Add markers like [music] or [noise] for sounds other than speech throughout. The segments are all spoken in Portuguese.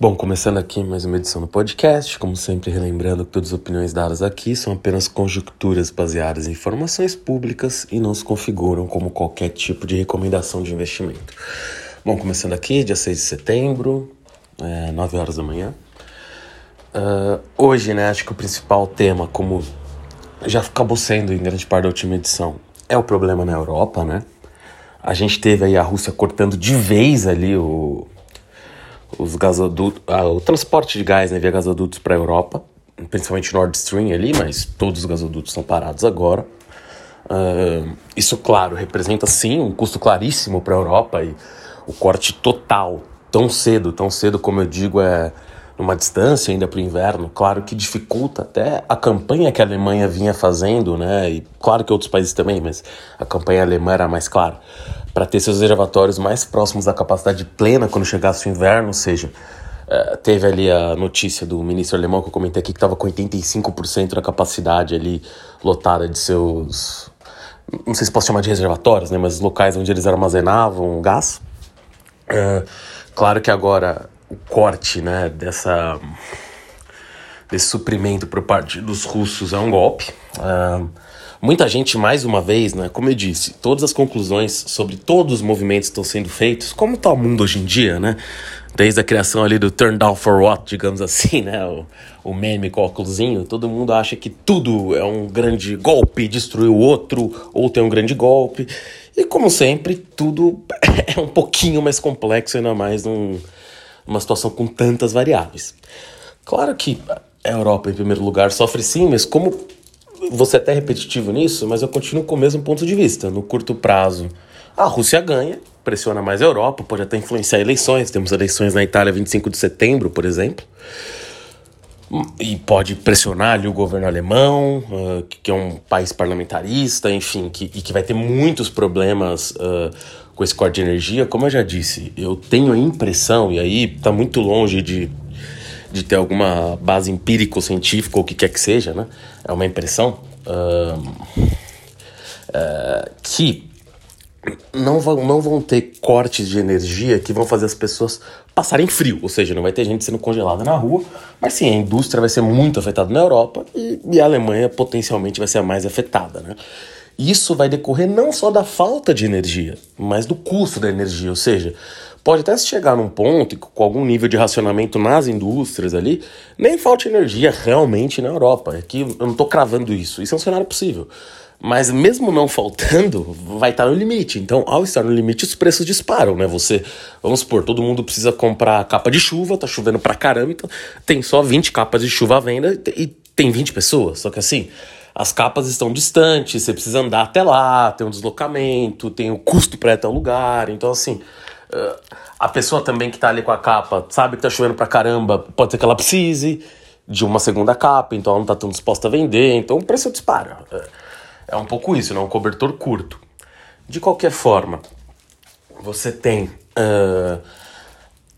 Bom, começando aqui mais uma edição do podcast, como sempre relembrando que todas as opiniões dadas aqui são apenas conjecturas baseadas em informações públicas e não se configuram como qualquer tipo de recomendação de investimento. Bom, começando aqui, dia 6 de setembro, é, 9 horas da manhã. Uh, hoje, né, acho que o principal tema, como já acabou sendo em grande parte da última edição, é o problema na Europa, né? A gente teve aí a Rússia cortando de vez ali o os gasodutos, ah, o transporte de gás né, via gasodutos para a Europa, principalmente Nord Stream ali, mas todos os gasodutos estão parados agora. Uh, isso, claro, representa sim um custo claríssimo para a Europa e o corte total, tão cedo, tão cedo como eu digo, é numa distância ainda para o inverno, claro que dificulta até a campanha que a Alemanha vinha fazendo, né? E claro que outros países também, mas a campanha alemã era mais clara para ter seus reservatórios mais próximos da capacidade plena quando chegasse o inverno, ou seja, uh, teve ali a notícia do ministro alemão que eu comentei aqui que estava com 85% da capacidade ali lotada de seus, não sei se posso chamar de reservatórios, né, mas locais onde eles armazenavam gás. Uh, claro que agora o corte, né, dessa desse suprimento por parte dos russos é um golpe. Uh, Muita gente, mais uma vez, né, como eu disse, todas as conclusões sobre todos os movimentos estão sendo feitos, como está o mundo hoje em dia, né? Desde a criação ali do turn down for what, digamos assim, [laughs] né? O, o meme com o óculosinho, todo mundo acha que tudo é um grande golpe, destruir o outro, ou tem um grande golpe. E como sempre, tudo [laughs] é um pouquinho mais complexo, ainda mais num, numa situação com tantas variáveis. Claro que a Europa, em primeiro lugar, sofre sim, mas como você é até repetitivo nisso, mas eu continuo com o mesmo ponto de vista. No curto prazo, a Rússia ganha, pressiona mais a Europa, pode até influenciar eleições. Temos eleições na Itália 25 de setembro, por exemplo. E pode pressionar ali o governo alemão, uh, que é um país parlamentarista, enfim, que, e que vai ter muitos problemas uh, com esse corte de energia. Como eu já disse, eu tenho a impressão, e aí está muito longe de de ter alguma base empírico-científica ou o que quer que seja, né? É uma impressão uh, uh, que não vão, não vão ter cortes de energia que vão fazer as pessoas passarem frio, ou seja, não vai ter gente sendo congelada na rua, mas sim, a indústria vai ser muito afetada na Europa e, e a Alemanha potencialmente vai ser a mais afetada, né? Isso vai decorrer não só da falta de energia, mas do custo da energia, ou seja, Pode até se chegar num ponto com algum nível de racionamento nas indústrias ali, nem falta energia realmente na Europa. Aqui é eu não estou cravando isso, isso é um cenário possível. Mas mesmo não faltando, vai estar no limite. Então, ao estar no limite, os preços disparam, né? Você, vamos supor, todo mundo precisa comprar capa de chuva, tá chovendo pra caramba, então tem só 20 capas de chuva à venda e tem 20 pessoas. Só que assim, as capas estão distantes, você precisa andar até lá, tem um deslocamento, tem o custo para ir até o lugar. Então, assim, a pessoa também que tá ali com a capa sabe que tá chovendo pra caramba, pode ser que ela precise de uma segunda capa, então ela não tá tão disposta a vender, então o preço dispara. É, é um pouco isso, né? Um cobertor curto. De qualquer forma, você tem uh,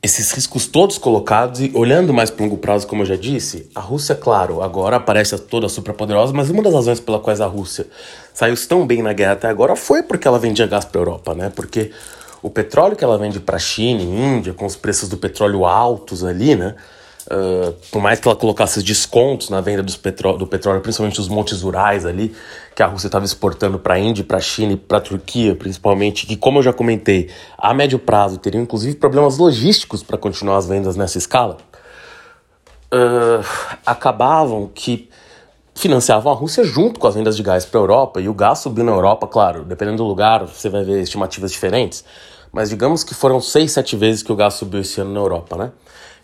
esses riscos todos colocados e olhando mais para longo prazo, como eu já disse, a Rússia, claro, agora parece toda super poderosa, mas uma das razões pela quais a Rússia saiu tão bem na guerra até agora foi porque ela vendia gás para Europa, né? Porque o petróleo que ela vende para a China e Índia, com os preços do petróleo altos ali, né? Uh, por mais que ela colocasse descontos na venda dos petró do petróleo, principalmente os montes rurais ali, que a Rússia estava exportando para a Índia, para a China e para a Turquia, principalmente, que, como eu já comentei, a médio prazo teriam inclusive problemas logísticos para continuar as vendas nessa escala, uh, acabavam que financiavam a Rússia junto com as vendas de gás para a Europa, e o gás subiu na Europa, claro, dependendo do lugar, você vai ver estimativas diferentes mas digamos que foram seis, sete vezes que o gás subiu esse ano na Europa, né?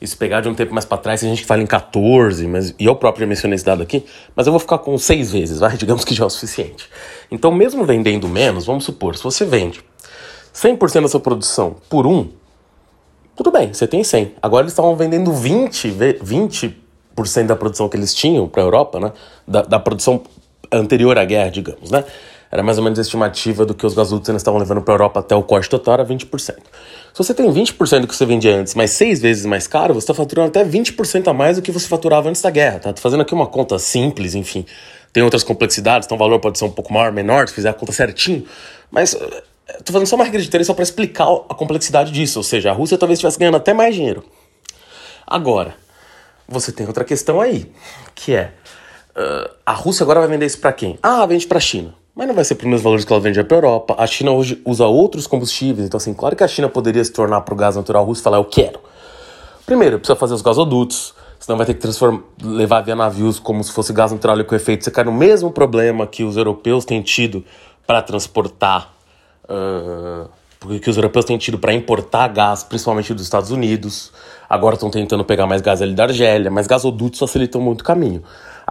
Isso pegar de um tempo mais para trás, tem gente fala em 14, mas, e eu próprio já mencionei esse dado aqui, mas eu vou ficar com seis vezes, vai? [laughs] Digamos que já é o suficiente. Então, mesmo vendendo menos, vamos supor, se você vende 100% da sua produção por um, tudo bem, você tem 100. Agora eles estavam vendendo 20, 20% da produção que eles tinham para a Europa, né? Da, da produção anterior à guerra, digamos, né? Era mais ou menos a estimativa do que os ainda estavam levando para a Europa até o corte total, era 20%. Se você tem 20% do que você vendia antes, mas seis vezes mais caro, você está faturando até 20% a mais do que você faturava antes da guerra. Tá? Tô fazendo aqui uma conta simples, enfim. Tem outras complexidades, então o valor pode ser um pouco maior, menor, se fizer a conta certinho. Mas estou eh, fazendo só uma regra de três só para explicar a complexidade disso. Ou seja, a Rússia talvez estivesse ganhando até mais dinheiro Agora, você tem outra questão aí, que é uh, a Rússia agora vai vender isso para quem? Ah, vende para a China. Mas não vai ser para os mesmos valores que ela vende para a Europa. A China hoje usa outros combustíveis, então assim, claro que a China poderia se tornar para o gás natural russo e falar eu quero. Primeiro, precisa fazer os gasodutos, senão vai ter que levar via navios como se fosse gás natural com efeito. Você cai no mesmo problema que os europeus têm tido para transportar, uh, que os europeus têm tido para importar gás, principalmente dos Estados Unidos. Agora estão tentando pegar mais gás ali da Argélia, mas gasodutos facilitam muito o caminho.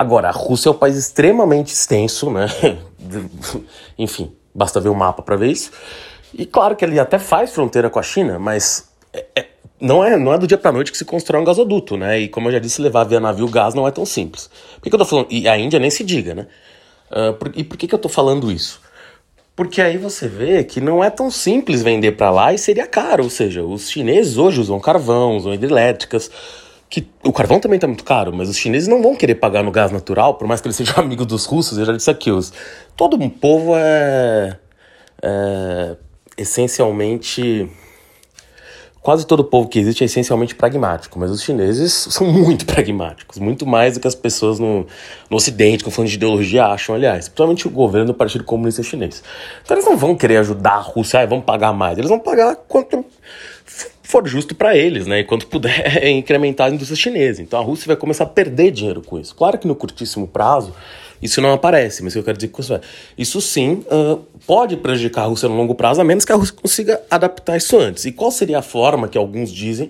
Agora, a Rússia é um país extremamente extenso, né? [laughs] Enfim, basta ver o mapa para ver isso. E claro que ele até faz fronteira com a China, mas é, é, não, é, não é do dia para noite que se constrói um gasoduto, né? E como eu já disse, levar via navio gás não é tão simples. Por que, que eu tô falando? E a Índia nem se diga, né? Uh, por, e por que, que eu tô falando isso? Porque aí você vê que não é tão simples vender para lá e seria caro. Ou seja, os chineses hoje usam carvão, usam hidrelétricas que o carvão também está muito caro, mas os chineses não vão querer pagar no gás natural, por mais que eles sejam [laughs] amigos dos russos, eu já disse aqui, os, todo um povo é, é essencialmente quase todo povo que existe é essencialmente pragmático, mas os chineses [laughs] são muito pragmáticos, muito mais do que as pessoas no, no Ocidente, com falando de ideologia, acham, aliás, principalmente o governo do Partido Comunista Chinês. Então eles não vão querer ajudar a Rússia, ah, vamos pagar mais, eles vão pagar quanto for justo para eles, né? E quanto puder [laughs] incrementar a indústria chinesa. Então a Rússia vai começar a perder dinheiro com isso. Claro que no curtíssimo prazo isso não aparece, mas eu quero dizer que isso, isso sim uh, pode prejudicar a Rússia no longo prazo, a menos que a Rússia consiga adaptar isso antes. E qual seria a forma que alguns dizem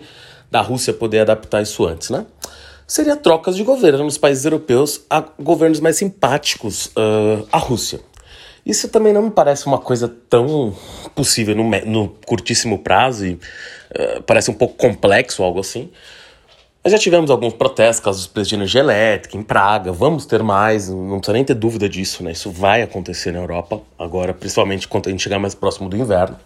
da Rússia poder adaptar isso antes, né? Seria trocas de governo nos países europeus a governos mais simpáticos uh, à Rússia. Isso também não me parece uma coisa tão possível no, no curtíssimo prazo e uh, parece um pouco complexo, algo assim. Mas já tivemos alguns protestos, casos de energia elétrica em Praga, vamos ter mais, não precisa nem ter dúvida disso, né? Isso vai acontecer na Europa, agora, principalmente quando a gente chegar mais próximo do inverno.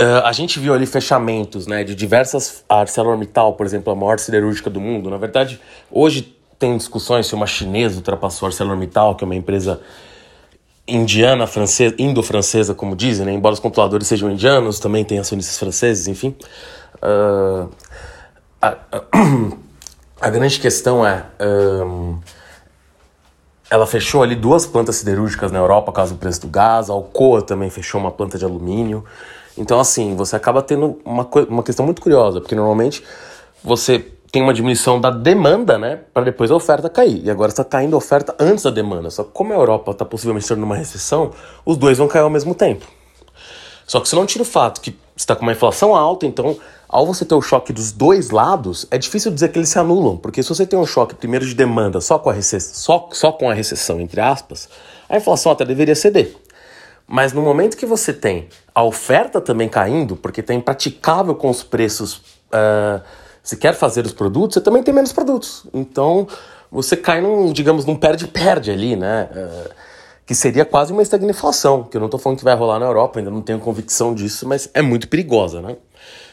Uh, a gente viu ali fechamentos né, de diversas. A ArcelorMittal, por exemplo, a maior siderúrgica do mundo. Na verdade, hoje tem discussões se uma chinesa ultrapassou a ArcelorMittal, que é uma empresa indiana, francesa, indo-francesa, como dizem, né? embora os controladores sejam indianos, também tem acionistas franceses, enfim. Uh, a, [clears throat] a, grande questão é. Um, ela fechou ali duas plantas siderúrgicas na Europa, caso do preço do gás. A Alcoa também fechou uma planta de alumínio. Então, assim, você acaba tendo uma, uma questão muito curiosa, porque normalmente você tem uma diminuição da demanda, né, para depois a oferta cair. E agora está caindo a oferta antes da demanda. Só que como a Europa está possivelmente entrando numa recessão, os dois vão cair ao mesmo tempo. Só que se não tira o fato que está com uma inflação alta, então ao você ter o choque dos dois lados, é difícil dizer que eles se anulam, porque se você tem um choque primeiro de demanda só com a recessão, só, só com a recessão entre aspas, a inflação até deveria ceder. Mas no momento que você tem a oferta também caindo, porque está impraticável com os preços uh, se quer fazer os produtos, você também tem menos produtos. Então você cai num, digamos, num perde-perde ali, né? Uh, que seria quase uma estagnação, que eu não estou falando que vai rolar na Europa, ainda não tenho convicção disso, mas é muito perigosa, né?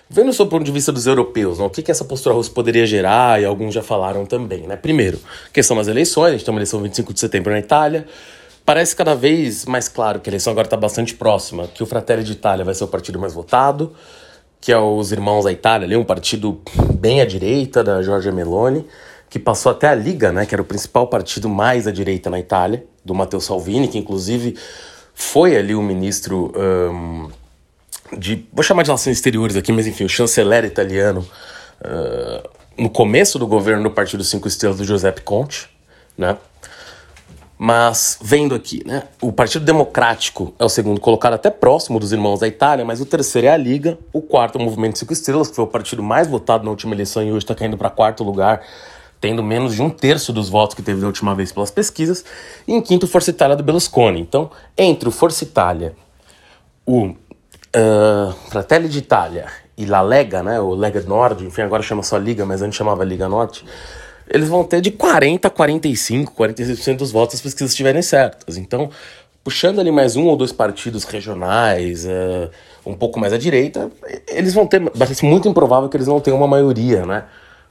Vendo sob o ponto de vista dos europeus, né, o que, que essa postura russa poderia gerar, e alguns já falaram também, né? Primeiro, questão das eleições, a gente tem uma eleição 25 de setembro na Itália, parece cada vez mais claro que a eleição agora está bastante próxima, que o Fratelli de Itália vai ser o partido mais votado, que é os Irmãos da Itália, ali, um partido bem à direita da Giorgia Meloni, que passou até a Liga, né, que era o principal partido mais à direita na Itália, do Matteo Salvini, que inclusive foi ali o ministro um, de. Vou chamar de relações exteriores aqui, mas enfim, o chanceler italiano uh, no começo do governo do Partido Cinco Estrelas do Giuseppe Conte, né? Mas vendo aqui, né? O Partido Democrático é o segundo colocado, até próximo dos irmãos da Itália, mas o terceiro é a Liga, o quarto é o Movimento Cinco Estrelas, que foi o partido mais votado na última eleição e hoje está caindo para quarto lugar, tendo menos de um terço dos votos que teve da última vez pelas pesquisas. E em quinto, Força Itália do Berlusconi. Então, entre o Força Itália, o uh, Fratelli d'Italia e La Lega, né? O Lega Nord, enfim, agora chama só Liga, mas antes chamava Liga Norte eles vão ter de 40 a 45, 46% dos votos se as pesquisas estiverem certas. Então, puxando ali mais um ou dois partidos regionais, uh, um pouco mais à direita, eles vão ter. Parece muito improvável que eles não tenham uma maioria, né?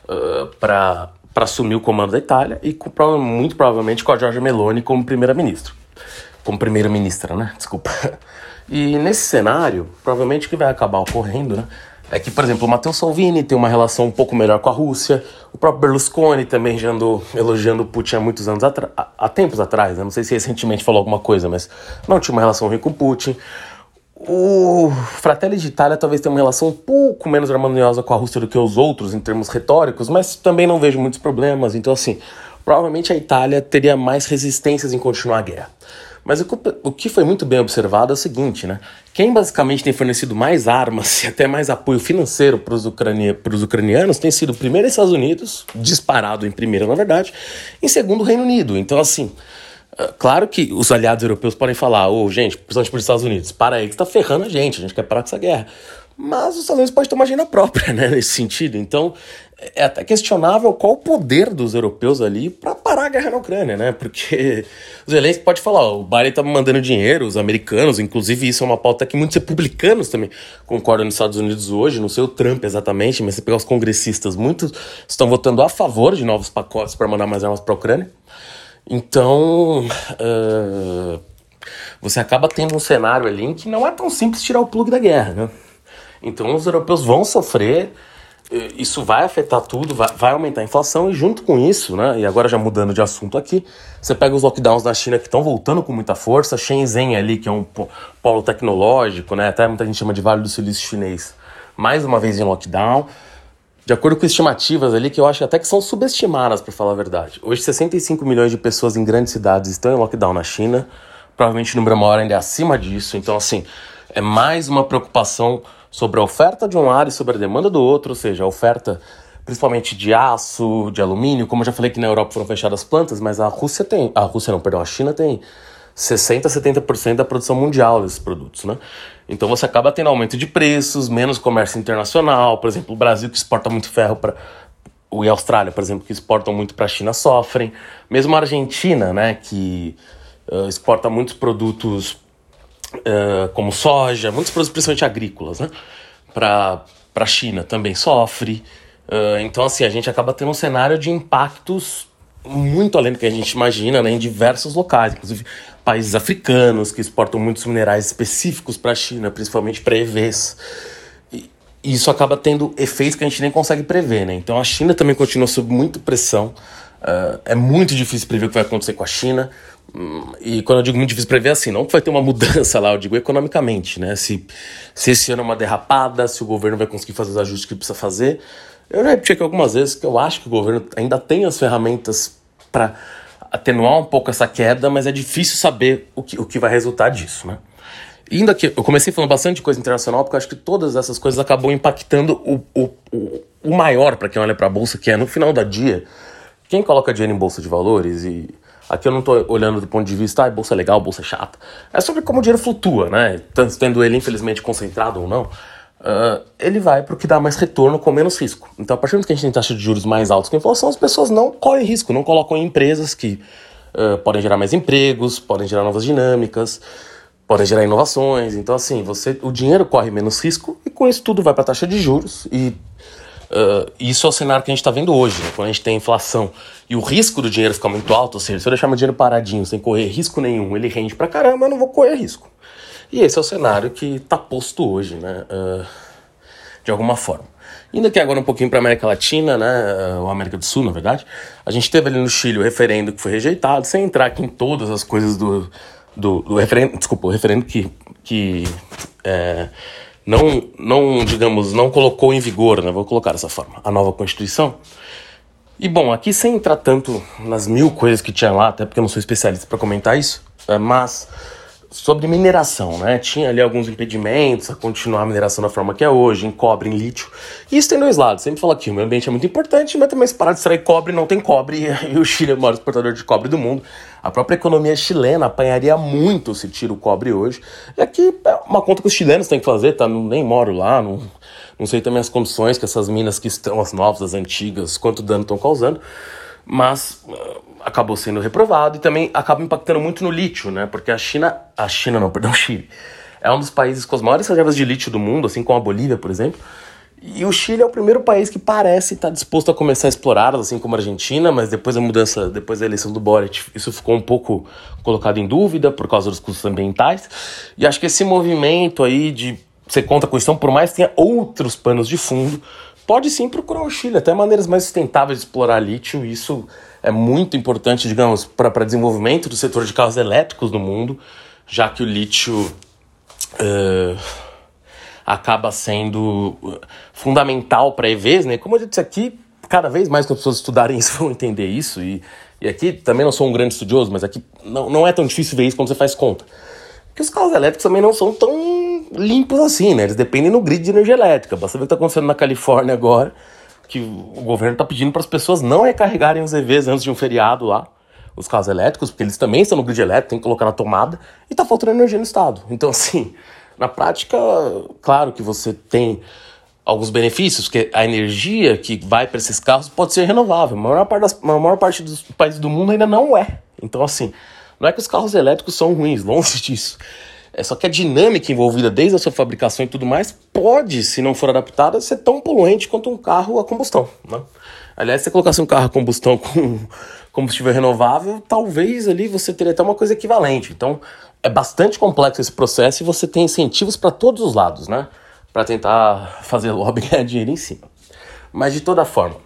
Uh, para assumir o comando da Itália e com, muito provavelmente com a Giorgia Meloni como primeira-ministra. Como primeira-ministra, né? Desculpa. [laughs] E nesse cenário, provavelmente o que vai acabar ocorrendo, né? É que, por exemplo, o Matteo Salvini tem uma relação um pouco melhor com a Rússia, o próprio Berlusconi também já andou elogiando o Putin há muitos anos atrás, há tempos atrás, né? não sei se recentemente falou alguma coisa, mas não tinha uma relação ruim com o Putin. O Fratelli de Itália talvez tenha uma relação um pouco menos harmoniosa com a Rússia do que os outros em termos retóricos, mas também não vejo muitos problemas. Então, assim, provavelmente a Itália teria mais resistências em continuar a guerra. Mas o que foi muito bem observado é o seguinte, né? Quem basicamente tem fornecido mais armas [laughs] e até mais apoio financeiro para os ucrania, ucranianos tem sido primeiro os Estados Unidos, disparado em primeiro, na verdade, em segundo o Reino Unido. Então, assim, é, claro que os aliados europeus podem falar, ô, oh, gente, principalmente para os Estados Unidos, para aí que está ferrando a gente, a gente quer parar com essa guerra. Mas os Estados Unidos podem ter uma agenda própria, [laughs] né, nesse sentido. Então, é até questionável qual o poder dos europeus ali para guerra na Ucrânia, né? Porque o Zelensky pode falar, o Biden tá mandando dinheiro, os americanos, inclusive isso é uma pauta que muitos republicanos também concordam nos Estados Unidos hoje, não sei o Trump exatamente, mas você pegar os congressistas, muitos estão votando a favor de novos pacotes para mandar mais armas para a Ucrânia. Então, uh, você acaba tendo um cenário ali em que não é tão simples tirar o plug da guerra, né? Então os europeus vão sofrer, isso vai afetar tudo, vai, vai, aumentar a inflação e junto com isso, né, e agora já mudando de assunto aqui, você pega os lockdowns na China que estão voltando com muita força, Shenzhen ali, que é um polo tecnológico, né, até muita gente chama de Vale do Silício chinês, mais uma vez em lockdown, de acordo com estimativas ali, que eu acho até que são subestimadas, para falar a verdade. Hoje, 65 milhões de pessoas em grandes cidades estão em lockdown na China, provavelmente o número maior ainda é acima disso, então assim, é mais uma preocupação sobre a oferta de um lado e sobre a demanda do outro, ou seja, a oferta principalmente de aço, de alumínio, como eu já falei que na Europa foram fechadas plantas, mas a Rússia tem, a Rússia não, perdão, a China tem 60 a 70% da produção mundial desses produtos, né? Então você acaba tendo aumento de preços, menos comércio internacional, por exemplo, o Brasil que exporta muito ferro para e a Austrália, por exemplo, que exportam muito para a China sofrem, mesmo a Argentina, né, que uh, exporta muitos produtos uh, como soja, muitos produtos principalmente agrícolas, né? Para a China também sofre. Uh, então, assim, a gente acaba tendo um cenário de impactos muito além do que a gente imagina, né, em diversos locais, inclusive países africanos que exportam muitos minerais específicos para a China, principalmente para EVs. E isso acaba tendo efeitos que a gente nem consegue prever, né? Então a China também continua sob muita pressão. Uh, é muito difícil prever o que vai acontecer com a China. E quando eu digo muito difícil prever, assim, não que vai ter uma mudança lá, eu digo economicamente, né? Se, se esse ano é uma derrapada, se o governo vai conseguir fazer os ajustes que precisa fazer. Eu já repeti aqui algumas vezes que eu acho que o governo ainda tem as ferramentas para atenuar um pouco essa queda, mas é difícil saber o que, o que vai resultar disso, né? Indo aqui, eu comecei falando bastante de coisa internacional, porque eu acho que todas essas coisas acabam impactando o, o, o, o maior para quem olha para a bolsa, que é no final do dia, quem coloca dinheiro em bolsa de valores e Aqui eu não estou olhando do ponto de vista, ah, bolsa é legal, bolsa é chata. É sobre como o dinheiro flutua, né? Tanto tendo ele infelizmente concentrado ou não, uh, ele vai para o que dá mais retorno com menos risco. Então, a partir do momento que a gente tem taxa de juros mais altos que a inflação, as pessoas não correm risco, não colocam em empresas que uh, podem gerar mais empregos, podem gerar novas dinâmicas, podem gerar inovações. Então, assim, você, o dinheiro corre menos risco e com isso tudo vai para a taxa de juros e Uh, isso é o cenário que a gente está vendo hoje, né? quando a gente tem inflação e o risco do dinheiro ficar muito alto, ou seja, se eu deixar meu dinheiro paradinho sem correr risco nenhum, ele rende pra caramba, eu não vou correr risco. E esse é o cenário que está posto hoje, né? Uh, de alguma forma. Indo aqui agora um pouquinho para América Latina, né, ou América do Sul, na verdade, a gente teve ali no Chile o referendo que foi rejeitado, sem entrar aqui em todas as coisas do, do, do referendo, desculpa, o referendo que, que é, não, não, digamos, não colocou em vigor, né, vou colocar dessa forma, a nova Constituição. E bom, aqui sem entrar tanto nas mil coisas que tinha lá, até porque eu não sou especialista para comentar isso, é, mas sobre mineração, né? Tinha ali alguns impedimentos a continuar a mineração da forma que é hoje, em cobre, em lítio. E isso tem dois lados. Sempre falo aqui, o meio ambiente é muito importante, mas também se parar de extrair cobre, não tem cobre, [laughs] e o Chile é o maior exportador de cobre do mundo. A própria economia chilena apanharia muito se tira o cobre hoje. E aqui é uma conta que os chilenos têm que fazer, tá? Não, nem moro lá, não, não sei também as condições que essas minas que estão, as novas, as antigas, quanto dano estão causando. Mas acabou sendo reprovado e também acaba impactando muito no lítio, né? Porque a China, a China não, perdão, [laughs] Chile, é um dos países com as maiores reservas de lítio do mundo, assim como a Bolívia, por exemplo. E o Chile é o primeiro país que parece estar disposto a começar a explorá-las, assim como a Argentina, mas depois da mudança, depois da eleição do Boric, isso ficou um pouco colocado em dúvida por causa dos custos ambientais. E acho que esse movimento aí de ser contra a Constituição, por mais que tenha outros panos de fundo, pode sim procurar o Chile, até maneiras mais sustentáveis de explorar lítio. Isso é muito importante, digamos, para desenvolvimento do setor de carros elétricos no mundo, já que o lítio uh, acaba sendo fundamental para EVs, né? Como eu disse aqui, cada vez mais as pessoas estudarem [laughs] isso vão entender isso. E, e aqui também não sou um grande estudioso, mas aqui não, não é tão difícil ver isso quando você faz conta. Porque os carros elétricos também não são tão limpos assim, né? Eles dependem do grid de energia elétrica. Basta ver o que está acontecendo na Califórnia agora, que o governo está pedindo para as pessoas não recarregarem os EVs antes de um feriado lá, os carros elétricos, porque eles também estão no grid elétrico, tem que colocar na tomada, e está faltando energia no estado. Então, [laughs] assim, na prática, claro que você tem alguns benefícios, que a energia que vai para esses carros pode ser renovável. A maior parte, das, a maior parte dos países do mundo ainda não é. Então, assim, não é que os carros elétricos são ruins, [laughs] longe disso. É só que a dinâmica envolvida desde a sua fabricação e tudo mais pode, se não for adaptada, ser tão poluente quanto um carro a combustão. Né? Aliás, se você colocasse um carro a combustão [laughs] com combustível renovável, talvez ali você teria até uma coisa equivalente. Então, é bastante complexo esse processo e você tem incentivos para todos os lados, né? para tentar fazer lobby ganhar dinheiro em cima. Mas de toda forma,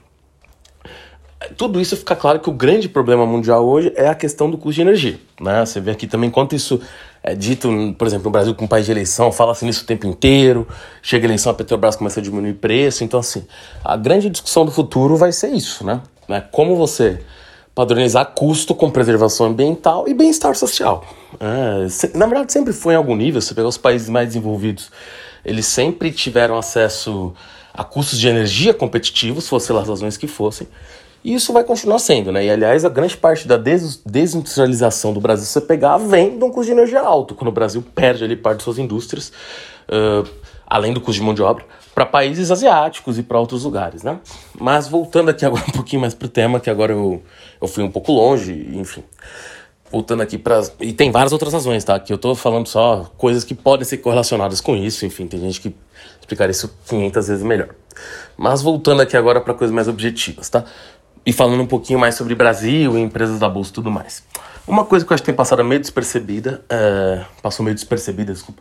tudo isso fica claro que o grande problema mundial hoje é a questão do custo de energia. Né? Você vê aqui também quanto isso é dito, por exemplo, no Brasil, com um país de eleição, fala-se nisso o tempo inteiro, chega a eleição, a Petrobras começa a diminuir preço. Então, assim, a grande discussão do futuro vai ser isso, né? É como você padronizar custo com preservação ambiental e bem-estar social. É, na verdade, sempre foi em algum nível, você pegar os países mais desenvolvidos eles sempre tiveram acesso a custos de energia competitivos, fossem as razões que fossem, e isso vai continuar sendo, né? E aliás, a grande parte da des desindustrialização do Brasil, se você pegar, vem de um custo de energia alto, quando o Brasil perde ali parte de suas indústrias, uh, além do custo de mão de obra, para países asiáticos e para outros lugares, né? Mas voltando aqui [laughs] agora um pouquinho mais para o tema, que agora eu, eu fui um pouco longe, enfim voltando aqui para. E tem várias outras razões, tá? Que eu tô falando só coisas que podem ser correlacionadas com isso, enfim, tem gente que explicaria isso 500 vezes melhor. Mas voltando aqui agora para coisas mais objetivas, tá? E falando um pouquinho mais sobre Brasil empresas da bolsa e tudo mais. Uma coisa que eu acho que tem passado meio despercebida, é... passou meio despercebida, desculpa,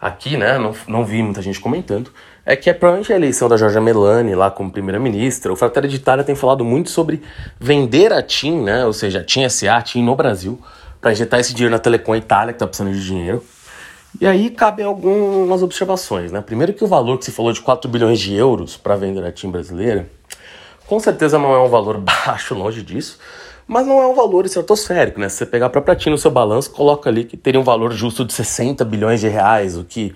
aqui, né? Não, não vi muita gente comentando, é que é provavelmente a eleição da Giorgia Meloni lá como primeira-ministra. O Fratelli d'Italia tem falado muito sobre vender a TIM, né? Ou seja, a TIM SA, a TIM no Brasil, para injetar esse dinheiro na Telecom Itália, que está precisando de dinheiro. E aí cabem algumas observações, né? Primeiro que o valor que se falou de 4 bilhões de euros para vender a TIM brasileira, com certeza não é um valor [laughs] baixo, longe disso, mas não é um valor estratosférico, né? Se você pegar a própria TIM no seu balanço, coloca ali que teria um valor justo de 60 bilhões de reais, o que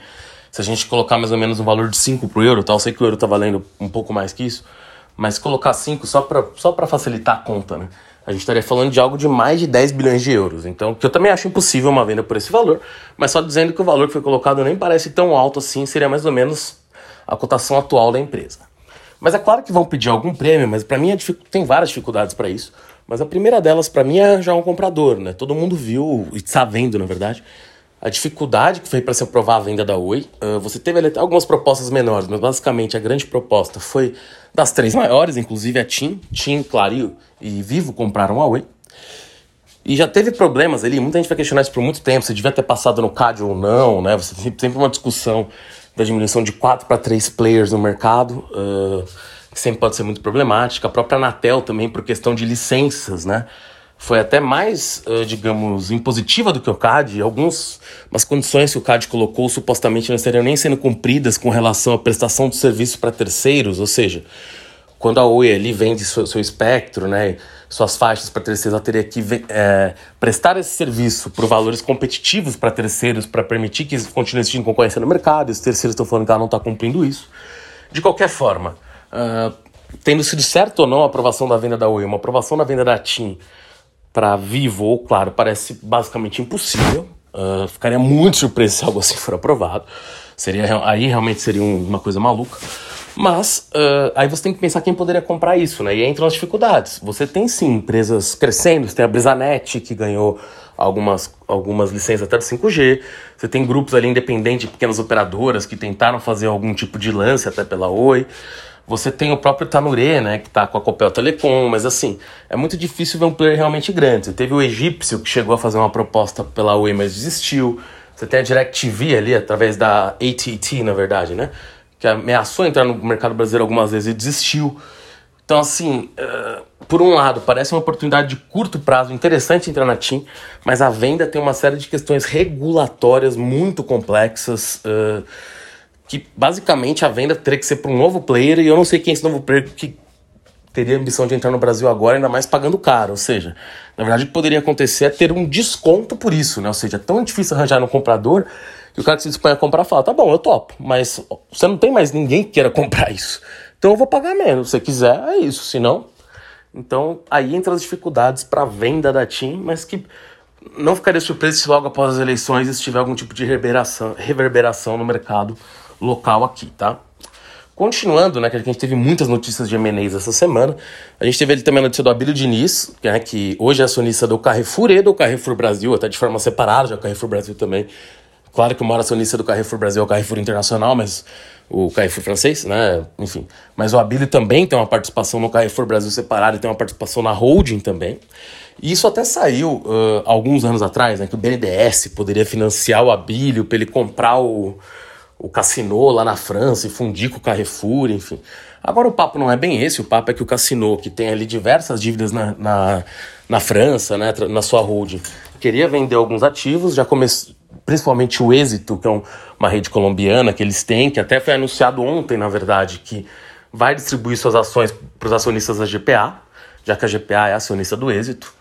se a gente colocar mais ou menos um valor de 5 para o euro, eu sei que o euro está valendo um pouco mais que isso, mas colocar 5 só para só facilitar a conta, né? A gente estaria falando de algo de mais de 10 bilhões de euros. Então, que eu também acho impossível uma venda por esse valor, mas só dizendo que o valor que foi colocado nem parece tão alto assim, seria mais ou menos a cotação atual da empresa. Mas é claro que vão pedir algum prêmio, mas para mim é tem várias dificuldades para isso. Mas a primeira delas, para mim, é já um comprador, né? Todo mundo viu, e está vendo, na verdade, a dificuldade que foi para se aprovar a venda da Oi. Uh, você teve algumas propostas menores, mas basicamente a grande proposta foi das três maiores, inclusive a TIM, TIM, Claro e Vivo compraram a Oi. E já teve problemas ali, muita gente vai questionar isso por muito tempo, se devia ter passado no CAD ou não, né? Você tem sempre uma discussão da diminuição de quatro para três players no mercado, uh, que sempre pode ser muito problemática. A própria Anatel também, por questão de licenças, né? foi até mais, uh, digamos, impositiva do que o CAD. Algumas condições que o CAD colocou supostamente não estariam nem sendo cumpridas com relação à prestação de serviços para terceiros, ou seja, quando a Oi ali vende seu, seu espectro, né, suas faixas para terceiros, ela teria que é, prestar esse serviço por valores competitivos para terceiros para permitir que continue existindo concorrência no mercado. E os terceiros estão falando que ela não está cumprindo isso. De qualquer forma, uh, tendo sido certo ou não a aprovação da venda da Oi, uma aprovação da venda da TIM para Vivo ou Claro parece basicamente impossível. Uh, ficaria muito surpreso se algo assim for aprovado. Seria, aí realmente seria uma coisa maluca. Mas uh, aí você tem que pensar quem poderia comprar isso, né? E entram as dificuldades. Você tem sim empresas crescendo, você tem a Brisanet que ganhou algumas, algumas licenças até de 5G, você tem grupos ali independentes, pequenas operadoras que tentaram fazer algum tipo de lance até pela Oi. Você tem o próprio Tanurê, né, que está com a Copel Telecom, mas assim, é muito difícil ver um player realmente grande. Você teve o Egípcio, que chegou a fazer uma proposta pela Oi, mas desistiu. Você tem a DirecTV ali, através da AT&T, na verdade, né? Que ameaçou entrar no mercado brasileiro algumas vezes e desistiu. Então, assim, uh, por um lado, parece uma oportunidade de curto prazo interessante entrar na TIM, mas a venda tem uma série de questões regulatórias muito complexas. Uh, que basicamente a venda teria que ser para um novo player e eu não sei quem é esse novo player que teria a ambição de entrar no Brasil agora, ainda mais pagando caro. Ou seja, na verdade o que poderia acontecer é ter um desconto por isso, né? Ou seja, é tão difícil arranjar um comprador que o cara que se dispõe a comprar fala, tá bom, eu topo, mas você não tem mais ninguém que queira comprar [laughs] isso. Então eu vou pagar menos. Se você quiser, é isso. Se não. Então aí entra as dificuldades para a venda da TIM, mas que não ficaria surpreso se logo após as eleições isso tiver algum tipo de reverberação, reverberação no mercado local aqui, tá? Continuando, né, que a gente teve muitas notícias de M&As essa semana, a gente teve ali também a notícia do Abílio Diniz, que, né, que hoje é acionista do Carrefour e do Carrefour Brasil, até de forma separada, já o Carrefour Brasil também. Claro que o maior acionista do Carrefour Brasil é o Carrefour Internacional, mas o Carrefour francês, né, enfim. Mas o Abílio também tem uma participação no Carrefour Brasil separado e tem uma participação na holding também. E isso até saiu uh, alguns anos atrás, né, que o BNDES poderia financiar o Abílio para ele comprar o o Cassino lá na França e fundir com o Carrefour, enfim. Agora o papo não é bem esse, o papo é que o Cassino, que tem ali diversas dívidas na, na, na França, né, na sua holding, queria vender alguns ativos, já começou, principalmente o Êxito, que é um, uma rede colombiana que eles têm, que até foi anunciado ontem, na verdade, que vai distribuir suas ações para os acionistas da GPA, já que a GPA é acionista do Êxito.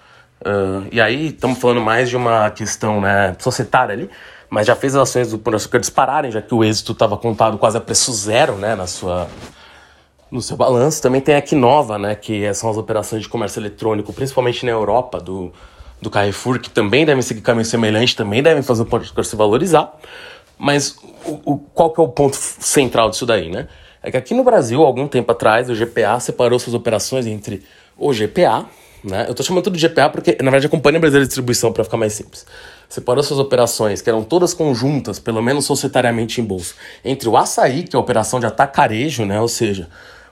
Uh, e aí estamos falando mais de uma questão né, societária ali, mas já fez as ações do Pão Açúcar dispararem, já que o êxito estava contado quase a preço zero, né, na sua no seu balanço. Também tem a Equinova, né, que são as operações de comércio eletrônico, principalmente na Europa, do, do Carrefour, que também devem seguir caminho semelhante, também devem fazer o Açúcar se valorizar. Mas o, o, qual que é o ponto central disso daí, né? É que aqui no Brasil, algum tempo atrás, o GPA separou suas operações entre o GPA, né? Eu estou chamando tudo de GPA porque, na verdade, a Companhia Brasileira de Distribuição, para ficar mais simples separou suas operações, que eram todas conjuntas, pelo menos societariamente em bolsa, entre o açaí, que é a operação de atacarejo, né? Ou seja,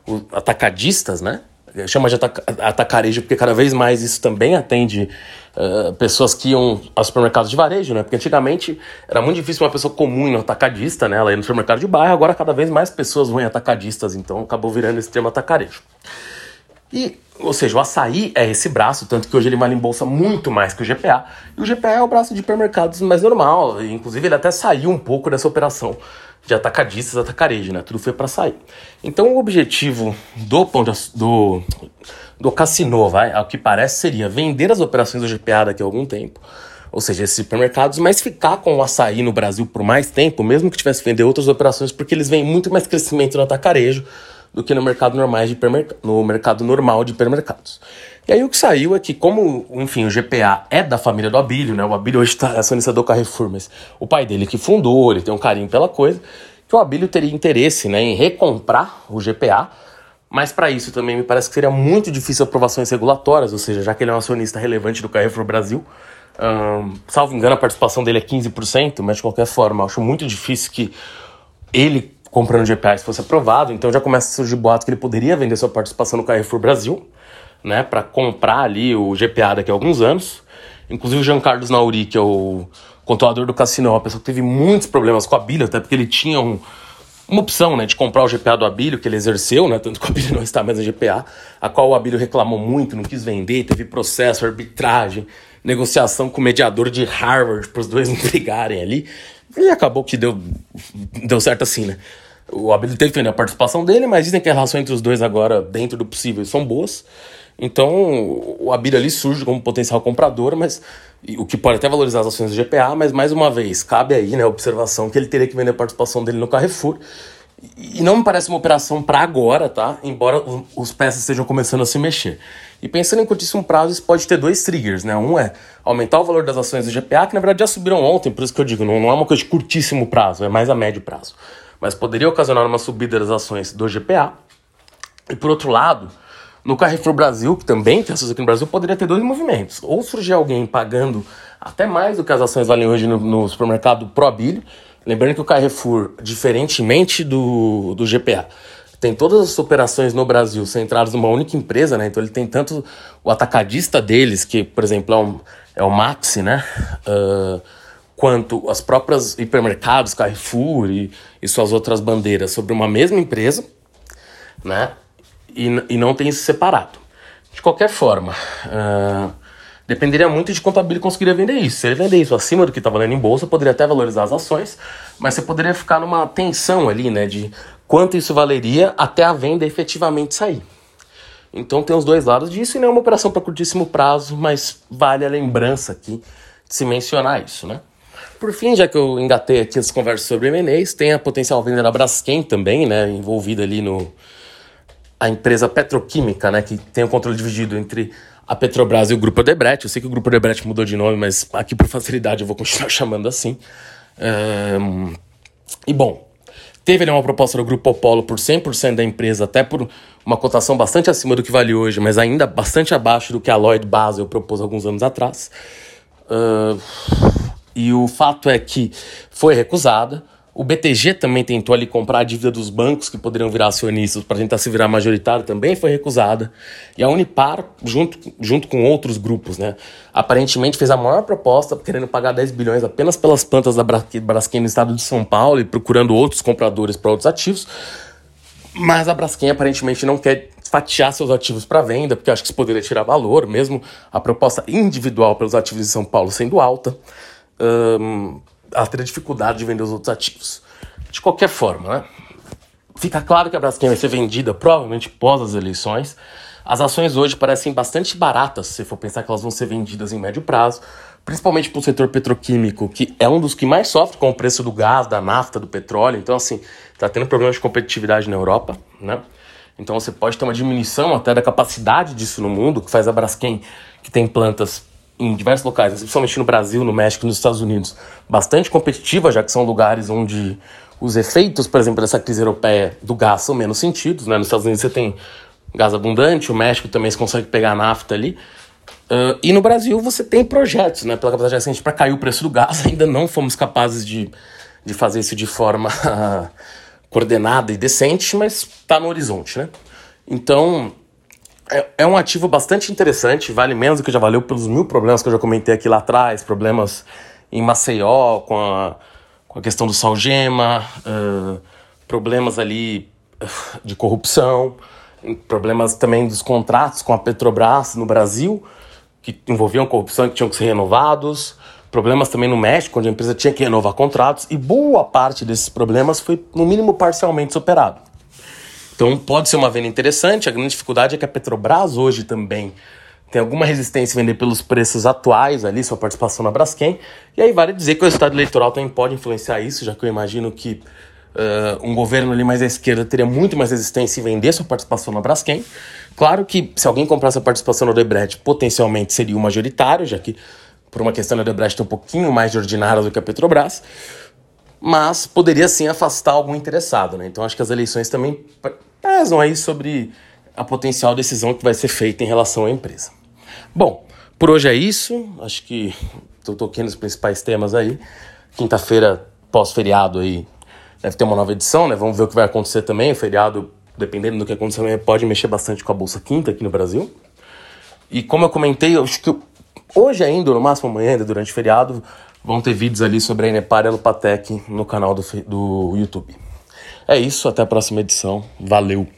o, atacadistas, né? Chama de ataca, atacarejo porque cada vez mais isso também atende uh, pessoas que iam aos supermercados de varejo, né? Porque antigamente era muito difícil uma pessoa comum ir no atacadista, né? Ela ia no supermercado de bairro, agora cada vez mais pessoas vão em atacadistas, então acabou virando esse termo atacarejo. E ou seja, o açaí é esse braço, tanto que hoje ele vale em bolsa muito mais que o GPA. E o GPA é o braço de hipermercados mais normal. Inclusive, ele até saiu um pouco dessa operação de atacadistas, atacarejo, né? Tudo foi para sair. Então, o objetivo do pão de, do, do Cassino, vai, ao que parece, seria vender as operações do GPA daqui a algum tempo. Ou seja, esses supermercados, mas ficar com o açaí no Brasil por mais tempo, mesmo que tivesse que vender outras operações, porque eles veem muito mais crescimento no atacarejo do que no mercado, normais de no mercado normal de hipermercados. E aí o que saiu é que, como, enfim, o GPA é da família do Abílio, né? O Abílio hoje está acionista do Carrefour, mas o pai dele que fundou, ele tem um carinho pela coisa, que o Abílio teria interesse né, em recomprar o GPA, mas para isso também me parece que seria muito difícil aprovações regulatórias, ou seja, já que ele é um acionista relevante do Carrefour Brasil, um, salvo engano a participação dele é 15%, mas de qualquer forma, acho muito difícil que ele comprando GPA se fosse aprovado, então já começa a surgir boato que ele poderia vender sua participação no Carrefour Brasil, né, para comprar ali o GPA daqui a alguns anos. Inclusive o Jean Carlos Nauri, que é o controlador do Cassino, uma pessoa que teve muitos problemas com a Bíblia, até porque ele tinha um, uma opção né, de comprar o GPA do Abílio, que ele exerceu, né, tanto [laughs] que o Abílio não está mais no GPA, a qual o Abílio reclamou muito, não quis vender, teve processo, arbitragem, negociação com o mediador de Harvard para os dois não [laughs] brigarem ali. E acabou que deu, deu certo assim, né? O Abel teve que vender a participação dele, mas dizem que a relação entre os dois agora, dentro do possível, são boas. Então, o Abir ali surge como potencial comprador, mas o que pode até valorizar as ações do GPA, mas mais uma vez, cabe aí né, a observação que ele teria que vender a participação dele no Carrefour. E não me parece uma operação para agora, tá? Embora os peças estejam começando a se mexer. E pensando em curtíssimo prazo, isso pode ter dois triggers, né? Um é aumentar o valor das ações do GPA, que na verdade já subiram ontem, por isso que eu digo, não, não é uma coisa de curtíssimo prazo, é mais a médio prazo. Mas poderia ocasionar uma subida das ações do GPA. E por outro lado, no Carrefour Brasil, que também tem ações aqui no Brasil, poderia ter dois movimentos. Ou surgir alguém pagando até mais do que as ações valem hoje no, no supermercado Probilho, Lembrando que o Carrefour, diferentemente do, do GPA, tem todas as operações no Brasil centradas numa única empresa, né? Então ele tem tanto o atacadista deles, que, por exemplo, é, um, é o Maxi, né? Uh, quanto as próprias hipermercados, Carrefour e, e suas outras bandeiras sobre uma mesma empresa, né? E, e não tem isso separado. De qualquer forma, uh, dependeria muito de quanto a Billy conseguiria vender isso. Se ele vender isso acima do que está valendo em bolsa, poderia até valorizar as ações, mas você poderia ficar numa tensão ali, né? De quanto isso valeria até a venda efetivamente sair. Então tem os dois lados disso e não é uma operação para curtíssimo prazo, mas vale a lembrança aqui de se mencionar isso, né? Por fim, já que eu engatei aqui as conversas sobre M&As, tem a potencial venda da Braskem também, né, envolvida ali no a empresa petroquímica, né, que tem o controle dividido entre a Petrobras e o Grupo Odebrecht. Eu sei que o Grupo Odebrecht mudou de nome, mas aqui por facilidade eu vou continuar [laughs] chamando assim. E bom, Teve ali uma proposta do Grupo Apollo por 100% da empresa, até por uma cotação bastante acima do que vale hoje, mas ainda bastante abaixo do que a Lloyd Basel propôs alguns anos atrás. E o fato é que foi recusada. O BTG também tentou ali comprar a dívida dos bancos que poderiam virar acionistas para tentar se virar majoritário, também foi recusada. E a Unipar, junto, junto com outros grupos, né, aparentemente fez a maior proposta, querendo pagar 10 bilhões apenas pelas plantas da Braskem no estado de São Paulo e procurando outros compradores para outros ativos. Mas a Braskem aparentemente não quer fatiar seus ativos para venda, porque acho que isso poderia tirar valor, mesmo a proposta individual pelos ativos de São Paulo sendo alta. Um, ela teria dificuldade de vender os outros ativos. De qualquer forma, né? Fica claro que a Braskem vai ser vendida provavelmente pós as eleições. As ações hoje parecem bastante baratas, se for pensar que elas vão ser vendidas em médio prazo, principalmente para o setor petroquímico, que é um dos que mais sofre com o preço do gás, da nafta, do petróleo. Então, assim, está tendo problemas de competitividade na Europa, né? Então você pode ter uma diminuição até da capacidade disso no mundo, que faz a Braskem, que tem plantas em diversos locais, principalmente no Brasil, no México e nos Estados Unidos, bastante competitiva, já que são lugares onde os efeitos, por exemplo, dessa crise europeia do gás são menos sentidos. Né? Nos Estados Unidos você tem gás abundante, o México também se consegue pegar nafta ali. Uh, e no Brasil você tem projetos, né? Pela capacidade recente, para cair o preço do gás, [laughs] ainda não fomos capazes de, de fazer isso de forma [laughs] coordenada e decente, mas está no horizonte, né? Então, é, é um ativo bastante interessante, vale menos do que já valeu pelos mil problemas que eu já comentei aqui lá atrás, problemas em Maceió com a, com a questão do salgema, uh, problemas ali de corrupção, problemas também dos contratos com a Petrobras no Brasil, que envolviam corrupção que tinham que ser renovados, problemas também no México, onde a empresa tinha que renovar contratos, e boa parte desses problemas foi, no mínimo, parcialmente superado. Então pode ser uma venda interessante. A grande dificuldade é que a Petrobras hoje também tem alguma resistência em vender pelos preços atuais ali, sua participação na Braskem. E aí vale dizer que o resultado eleitoral também pode influenciar isso, já que eu imagino que uh, um governo ali mais à esquerda teria muito mais resistência em vender sua participação na Braskem. Claro que se alguém comprasse a participação no Odebrecht, potencialmente seria o majoritário, já que por uma questão da Odebrecht é um pouquinho mais de ordinária do que a Petrobras mas poderia sim afastar algum interessado, né? Então acho que as eleições também pesam aí sobre a potencial decisão que vai ser feita em relação à empresa. Bom, por hoje é isso. Acho que estou toquando nos principais temas aí. Quinta-feira, pós-feriado aí, deve ter uma nova edição, né? Vamos ver o que vai acontecer também. O feriado, dependendo do que acontecer, pode mexer bastante com a Bolsa Quinta aqui no Brasil. E como eu comentei, eu acho que hoje ainda, no máximo amanhã, ainda durante o feriado, vão ter vídeos ali sobre a Enepar e a Lupatec no canal do, do YouTube. É isso, até a próxima edição. Valeu!